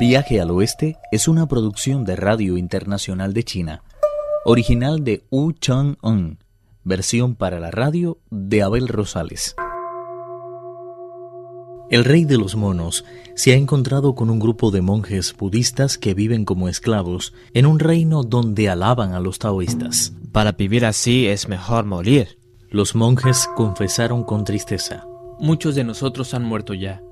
Viaje al Oeste es una producción de Radio Internacional de China, original de Wu Chang-un, versión para la radio de Abel Rosales. El rey de los monos se ha encontrado con un grupo de monjes budistas que viven como esclavos en un reino donde alaban a los taoístas. Para vivir así es mejor morir. Los monjes confesaron con tristeza. Muchos de nosotros han muerto ya.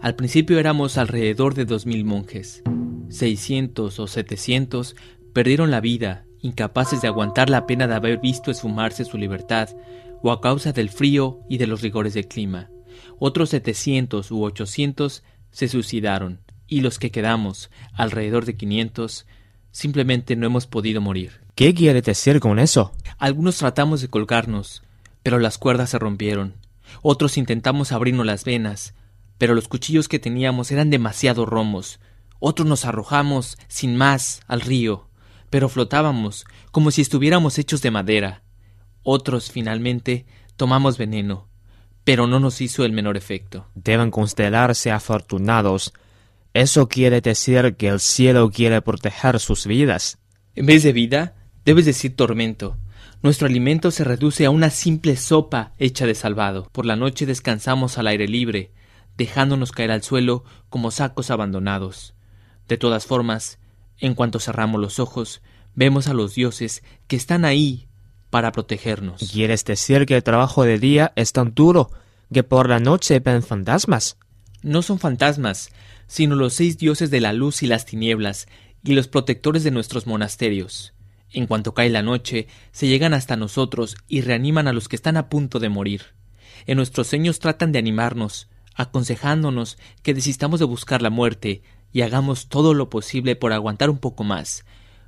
Al principio éramos alrededor de 2.000 monjes. 600 o 700 perdieron la vida, incapaces de aguantar la pena de haber visto esfumarse su libertad, o a causa del frío y de los rigores del clima. Otros 700 u 800 se suicidaron, y los que quedamos, alrededor de 500, simplemente no hemos podido morir. ¿Qué quiere decir con eso? Algunos tratamos de colgarnos, pero las cuerdas se rompieron. Otros intentamos abrirnos las venas, pero los cuchillos que teníamos eran demasiado romos. Otros nos arrojamos, sin más, al río, pero flotábamos, como si estuviéramos hechos de madera. Otros, finalmente, tomamos veneno, pero no nos hizo el menor efecto. Deben considerarse afortunados. Eso quiere decir que el cielo quiere proteger sus vidas. En vez de vida, debes decir tormento. Nuestro alimento se reduce a una simple sopa hecha de salvado. Por la noche descansamos al aire libre, dejándonos caer al suelo como sacos abandonados. De todas formas, en cuanto cerramos los ojos, vemos a los dioses que están ahí para protegernos. ¿Quieres decir que el trabajo de día es tan duro que por la noche ven fantasmas? No son fantasmas, sino los seis dioses de la luz y las tinieblas, y los protectores de nuestros monasterios. En cuanto cae la noche, se llegan hasta nosotros y reaniman a los que están a punto de morir. En nuestros sueños tratan de animarnos, aconsejándonos que desistamos de buscar la muerte y hagamos todo lo posible por aguantar un poco más,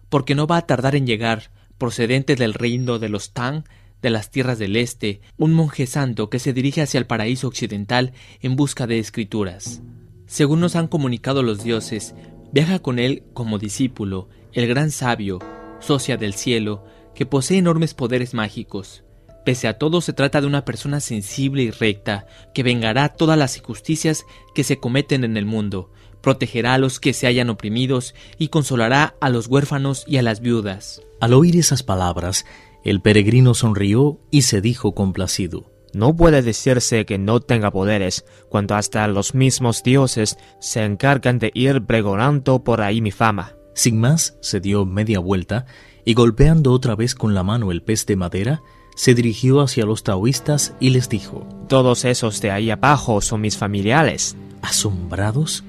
porque no va a tardar en llegar, procedente del reino de los Tang, de las tierras del este, un monje santo que se dirige hacia el paraíso occidental en busca de escrituras. Según nos han comunicado los dioses, viaja con él como discípulo el gran sabio, socia del cielo, que posee enormes poderes mágicos. Pese a todo, se trata de una persona sensible y recta, que vengará todas las injusticias que se cometen en el mundo, protegerá a los que se hayan oprimidos y consolará a los huérfanos y a las viudas. Al oír esas palabras, el peregrino sonrió y se dijo complacido. No puede decirse que no tenga poderes, cuando hasta los mismos dioses se encargan de ir pregonando por ahí mi fama. Sin más, se dio media vuelta y golpeando otra vez con la mano el pez de madera, se dirigió hacia los taoístas y les dijo, Todos esos de ahí abajo son mis familiares. Asombrados,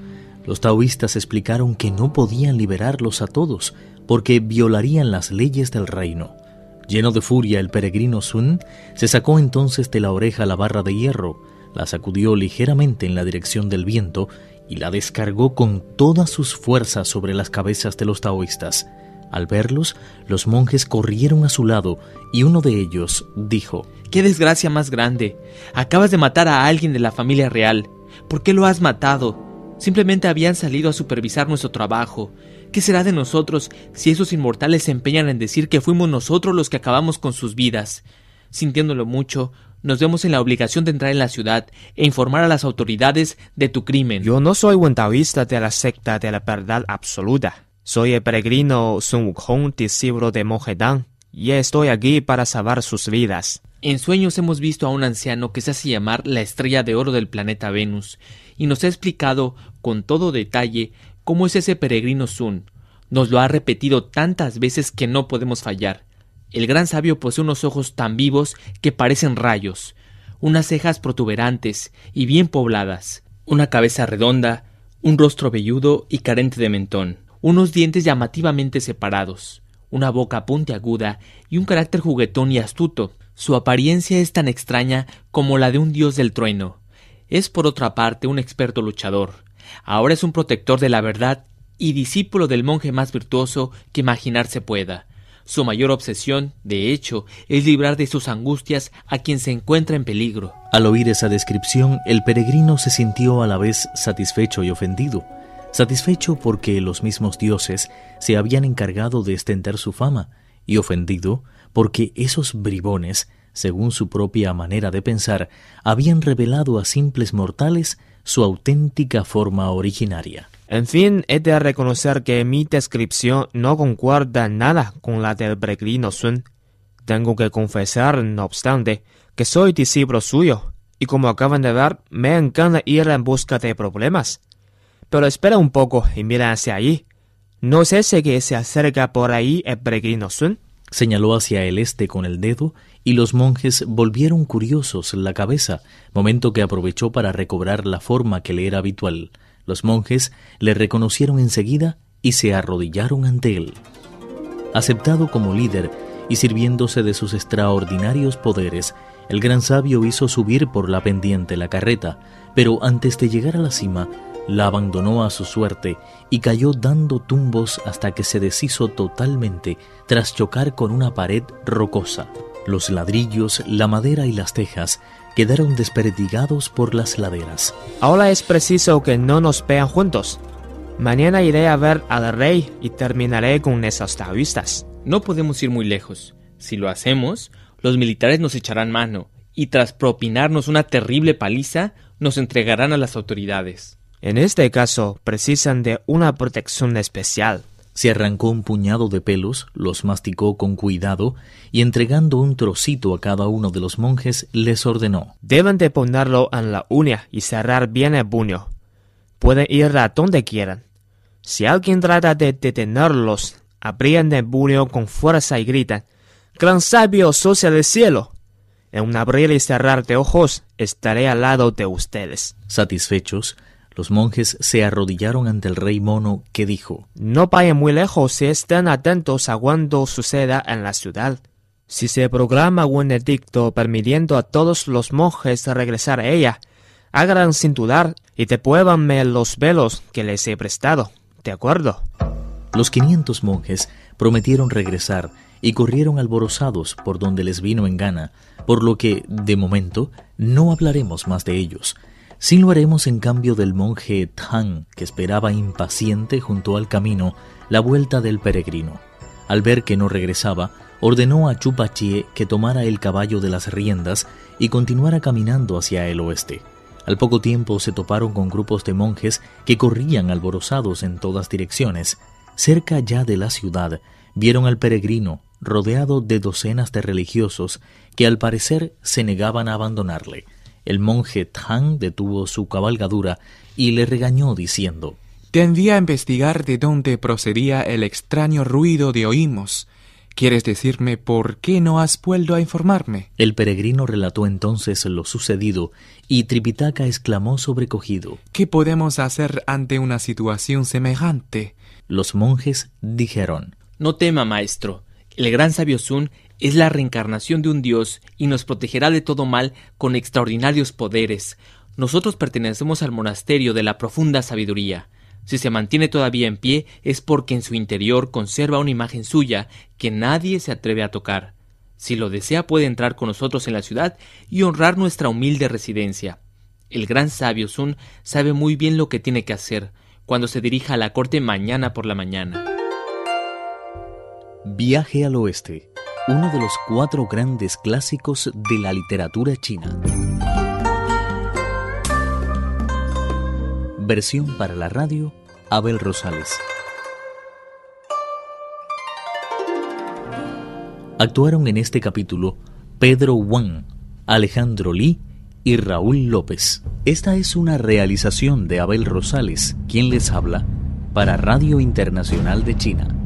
los taoístas explicaron que no podían liberarlos a todos porque violarían las leyes del reino. Lleno de furia, el peregrino Sun se sacó entonces de la oreja la barra de hierro, la sacudió ligeramente en la dirección del viento y la descargó con todas sus fuerzas sobre las cabezas de los taoístas. Al verlos, los monjes corrieron a su lado y uno de ellos dijo, ¡Qué desgracia más grande! Acabas de matar a alguien de la familia real. ¿Por qué lo has matado? Simplemente habían salido a supervisar nuestro trabajo. ¿Qué será de nosotros si esos inmortales se empeñan en decir que fuimos nosotros los que acabamos con sus vidas? Sintiéndolo mucho, nos vemos en la obligación de entrar en la ciudad e informar a las autoridades de tu crimen. Yo no soy un taoísta de la secta de la verdad absoluta. Soy el peregrino Sun Wukong, discípulo de monje Dan, y estoy aquí para salvar sus vidas. En sueños hemos visto a un anciano que se hace llamar la estrella de oro del planeta Venus, y nos ha explicado con todo detalle cómo es ese peregrino Sun. Nos lo ha repetido tantas veces que no podemos fallar. El gran sabio posee unos ojos tan vivos que parecen rayos, unas cejas protuberantes y bien pobladas, una cabeza redonda, un rostro velludo y carente de mentón unos dientes llamativamente separados, una boca puntiaguda y un carácter juguetón y astuto. Su apariencia es tan extraña como la de un dios del trueno. Es por otra parte un experto luchador. Ahora es un protector de la verdad y discípulo del monje más virtuoso que imaginarse pueda. Su mayor obsesión, de hecho, es librar de sus angustias a quien se encuentra en peligro. Al oír esa descripción, el peregrino se sintió a la vez satisfecho y ofendido satisfecho porque los mismos dioses se habían encargado de extender su fama, y ofendido porque esos bribones, según su propia manera de pensar, habían revelado a simples mortales su auténtica forma originaria. En fin, he de reconocer que mi descripción no concuerda nada con la del peregrino Sun. Tengo que confesar, no obstante, que soy discípulo suyo, y como acaban de ver, me encanta ir en busca de problemas. Pero espera un poco y mira hacia allí. ¿No es ese que se acerca por ahí el peregrino Sun? Señaló hacia el este con el dedo y los monjes volvieron curiosos la cabeza, momento que aprovechó para recobrar la forma que le era habitual. Los monjes le reconocieron enseguida y se arrodillaron ante él. Aceptado como líder y sirviéndose de sus extraordinarios poderes, el gran sabio hizo subir por la pendiente la carreta, pero antes de llegar a la cima, la abandonó a su suerte y cayó dando tumbos hasta que se deshizo totalmente tras chocar con una pared rocosa. Los ladrillos, la madera y las tejas quedaron desperdigados por las laderas. Ahora es preciso que no nos vean juntos. Mañana iré a ver al rey y terminaré con esas taoístas. No podemos ir muy lejos. Si lo hacemos, los militares nos echarán mano y tras propinarnos una terrible paliza, nos entregarán a las autoridades. En este caso, precisan de una protección especial. Se arrancó un puñado de pelos, los masticó con cuidado y entregando un trocito a cada uno de los monjes les ordenó. Deben de ponerlo en la uña y cerrar bien el puño. Pueden ir a donde quieran. Si alguien trata de detenerlos, abrían el puño con fuerza y gritan Gran sabio socia del cielo. En un abrir y cerrar de ojos estaré al lado de ustedes. Satisfechos, los monjes se arrodillaron ante el rey mono, que dijo No vayan muy lejos y estén atentos a cuando suceda en la ciudad. Si se programa un edicto permitiendo a todos los monjes regresar a ella, hagan sin dudar y devuélvanme los velos que les he prestado. ¿De acuerdo? Los quinientos monjes prometieron regresar y corrieron alborozados por donde les vino en gana, por lo que, de momento, no hablaremos más de ellos. Sí lo haremos en cambio del monje Tang, que esperaba impaciente junto al camino la vuelta del peregrino. Al ver que no regresaba, ordenó a Chupachie que tomara el caballo de las riendas y continuara caminando hacia el oeste. Al poco tiempo se toparon con grupos de monjes que corrían alborozados en todas direcciones. Cerca ya de la ciudad, vieron al peregrino rodeado de docenas de religiosos que al parecer se negaban a abandonarle. El monje Tang detuvo su cabalgadura y le regañó diciendo Te envié a investigar de dónde procedía el extraño ruido de oímos. ¿Quieres decirme por qué no has vuelto a informarme? El peregrino relató entonces lo sucedido y Tripitaka exclamó sobrecogido ¿Qué podemos hacer ante una situación semejante? Los monjes dijeron No tema, maestro. El gran sabio Sun es la reencarnación de un dios y nos protegerá de todo mal con extraordinarios poderes. Nosotros pertenecemos al monasterio de la profunda sabiduría. Si se mantiene todavía en pie es porque en su interior conserva una imagen suya que nadie se atreve a tocar. Si lo desea puede entrar con nosotros en la ciudad y honrar nuestra humilde residencia. El gran sabio Sun sabe muy bien lo que tiene que hacer cuando se dirija a la corte mañana por la mañana. Viaje al oeste, uno de los cuatro grandes clásicos de la literatura china. Versión para la radio, Abel Rosales. Actuaron en este capítulo Pedro Wang, Alejandro Li y Raúl López. Esta es una realización de Abel Rosales, quien les habla, para Radio Internacional de China.